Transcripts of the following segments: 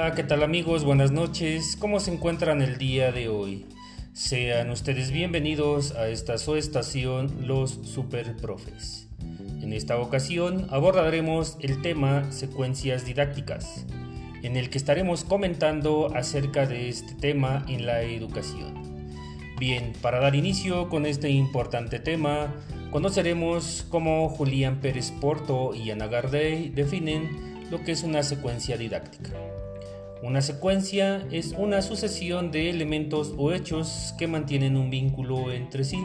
Hola, ¿qué tal amigos? Buenas noches. ¿Cómo se encuentran el día de hoy? Sean ustedes bienvenidos a esta su estación Los Super Profes. En esta ocasión abordaremos el tema secuencias didácticas, en el que estaremos comentando acerca de este tema en la educación. Bien, para dar inicio con este importante tema, conoceremos cómo Julián Pérez Porto y Ana Gardey definen lo que es una secuencia didáctica. Una secuencia es una sucesión de elementos o hechos que mantienen un vínculo entre sí.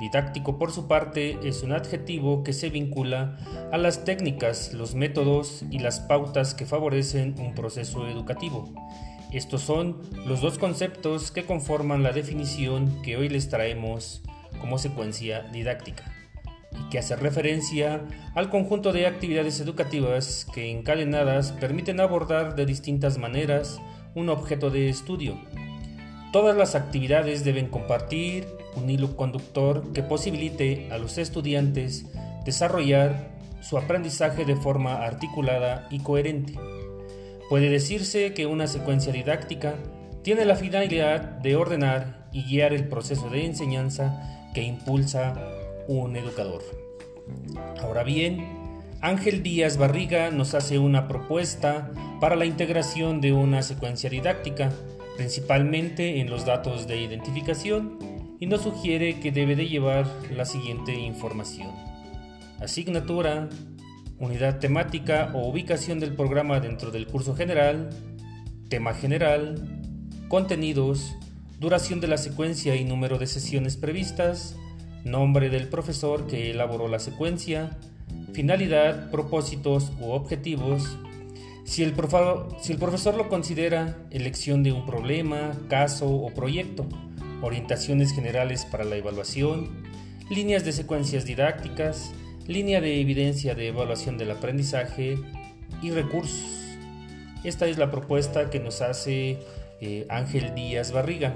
Didáctico, por su parte, es un adjetivo que se vincula a las técnicas, los métodos y las pautas que favorecen un proceso educativo. Estos son los dos conceptos que conforman la definición que hoy les traemos como secuencia didáctica y que hace referencia al conjunto de actividades educativas que encadenadas permiten abordar de distintas maneras un objeto de estudio. Todas las actividades deben compartir un hilo conductor que posibilite a los estudiantes desarrollar su aprendizaje de forma articulada y coherente. Puede decirse que una secuencia didáctica tiene la finalidad de ordenar y guiar el proceso de enseñanza que impulsa un educador. Ahora bien, Ángel Díaz Barriga nos hace una propuesta para la integración de una secuencia didáctica, principalmente en los datos de identificación, y nos sugiere que debe de llevar la siguiente información. Asignatura, unidad temática o ubicación del programa dentro del curso general, tema general, contenidos, duración de la secuencia y número de sesiones previstas, nombre del profesor que elaboró la secuencia, finalidad, propósitos u objetivos, si el, profesor lo considera, elección de un problema, caso o proyecto, orientaciones generales para la evaluación, líneas de secuencias didácticas, línea de evidencia de evaluación del aprendizaje y recursos. Esta es la propuesta que nos hace eh, Ángel Díaz Barriga.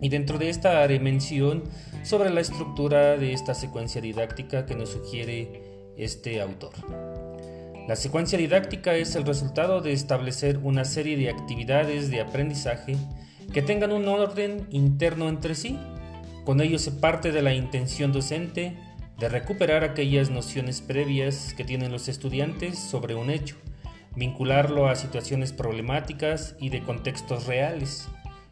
Y dentro de esta haré mención sobre la estructura de esta secuencia didáctica que nos sugiere este autor. La secuencia didáctica es el resultado de establecer una serie de actividades de aprendizaje que tengan un orden interno entre sí. Con ello se parte de la intención docente de recuperar aquellas nociones previas que tienen los estudiantes sobre un hecho, vincularlo a situaciones problemáticas y de contextos reales,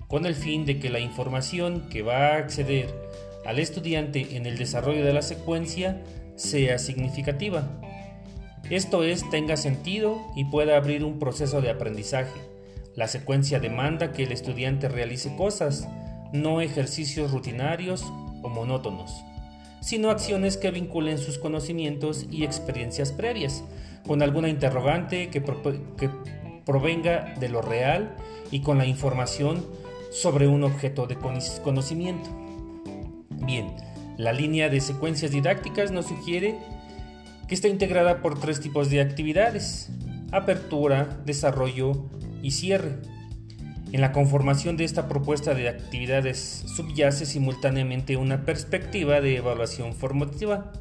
con el fin de que la información que va a acceder al estudiante en el desarrollo de la secuencia sea significativa. Esto es, tenga sentido y pueda abrir un proceso de aprendizaje. La secuencia demanda que el estudiante realice cosas, no ejercicios rutinarios o monótonos sino acciones que vinculen sus conocimientos y experiencias previas, con alguna interrogante que, provenga de lo real y con la información sobre un objeto de conocimiento. Bien, la línea de secuencias didácticas nos sugiere que está integrada por tres tipos de actividades, apertura, desarrollo y cierre. En la conformación de esta propuesta de actividades subyace simultáneamente una perspectiva de evaluación formativa,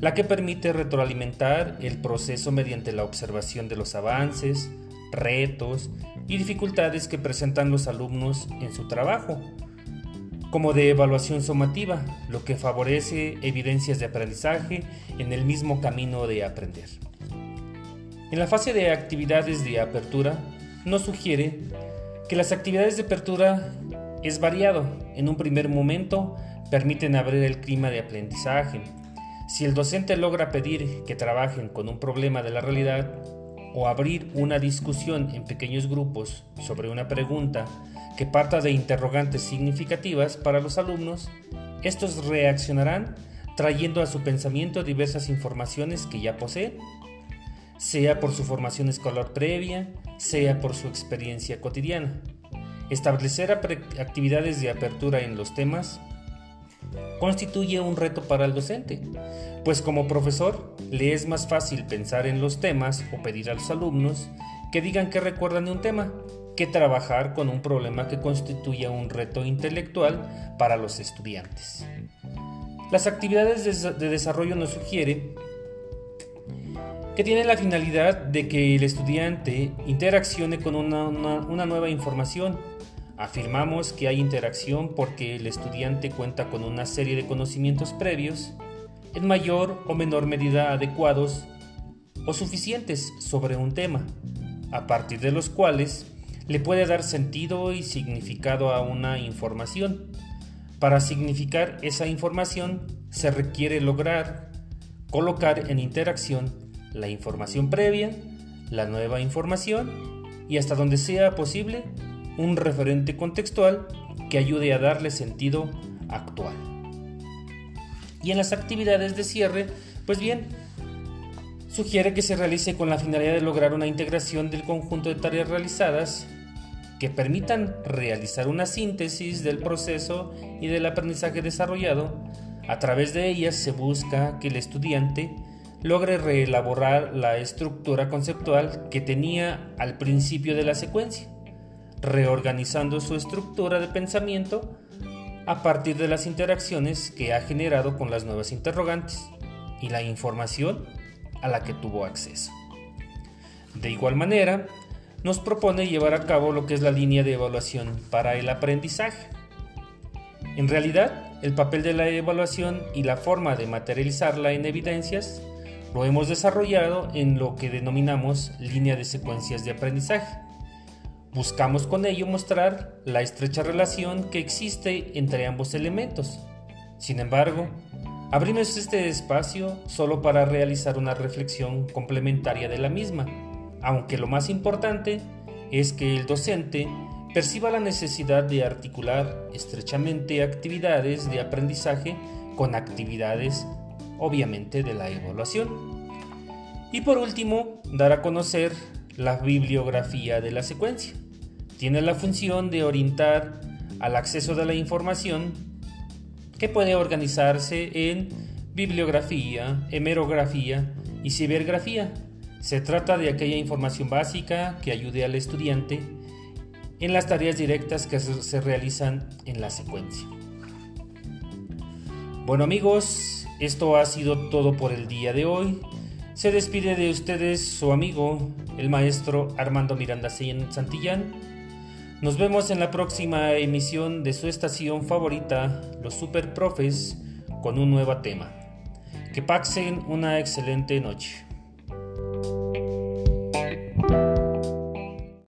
la que permite retroalimentar el proceso mediante la observación de los avances, retos y dificultades que presentan los alumnos en su trabajo, como de evaluación somativa, lo que favorece evidencias de aprendizaje en el mismo camino de aprender. En la fase de actividades de apertura, nos sugiere que las actividades de apertura es variado. En un primer momento permiten abrir el clima de aprendizaje. Si el docente logra pedir que trabajen con un problema de la realidad o abrir una discusión en pequeños grupos sobre una pregunta que parta de interrogantes significativas para los alumnos, estos reaccionarán trayendo a su pensamiento diversas informaciones que ya poseen, sea por su formación escolar previa, sea por su experiencia cotidiana. Establecer actividades de apertura en los temas constituye un reto para el docente, pues como profesor le es más fácil pensar en los temas o pedir a los alumnos que digan que recuerdan de un tema, que trabajar con un problema que constituya un reto intelectual para los estudiantes. Las actividades de desarrollo nos sugieren que tiene la finalidad de que el estudiante interaccione con una nueva información. Afirmamos que hay interacción porque el estudiante cuenta con una serie de conocimientos previos, en mayor o menor medida adecuados o suficientes sobre un tema, a partir de los cuales le puede dar sentido y significado a una información. Para significar esa información se requiere lograr colocar en interacción la información previa, la nueva información y hasta donde sea posible un referente contextual que ayude a darle sentido actual. Y en las actividades de cierre, pues bien, sugiere que se realice con la finalidad de lograr una integración del conjunto de tareas realizadas que permitan realizar una síntesis del proceso y del aprendizaje desarrollado. A través de ellas se busca que el estudiante logre reelaborar la estructura conceptual que tenía al principio de la secuencia, reorganizando su estructura de pensamiento a partir de las interacciones que ha generado con las nuevas interrogantes y la información a la que tuvo acceso. De igual manera, nos propone llevar a cabo lo que es la línea de evaluación para el aprendizaje. En realidad, el papel de la evaluación y la forma de materializarla en evidencias lo hemos desarrollado en lo que denominamos línea de secuencias de aprendizaje. Buscamos con ello mostrar la estrecha relación que existe entre ambos elementos. Sin embargo, abrimos este espacio solo para realizar una reflexión complementaria de la misma aunque lo más importante es que el docente perciba la necesidad de articular estrechamente actividades de aprendizaje con actividades obviamente de la evaluación. Y por último, dar a conocer la bibliografía de la secuencia. Tiene la función de orientar al acceso de la información que puede organizarse en bibliografía, hemerografía y cibergrafía se trata de aquella información básica que ayude al estudiante en las tareas directas que se realizan en la secuencia. Bueno amigos, esto ha sido todo por el día de hoy. Se despide de ustedes su amigo, el maestro Armando Miranda Santillán. Nos vemos en la próxima emisión de su estación favorita, Los Super Profes, con un nuevo tema. Que pasen una excelente noche.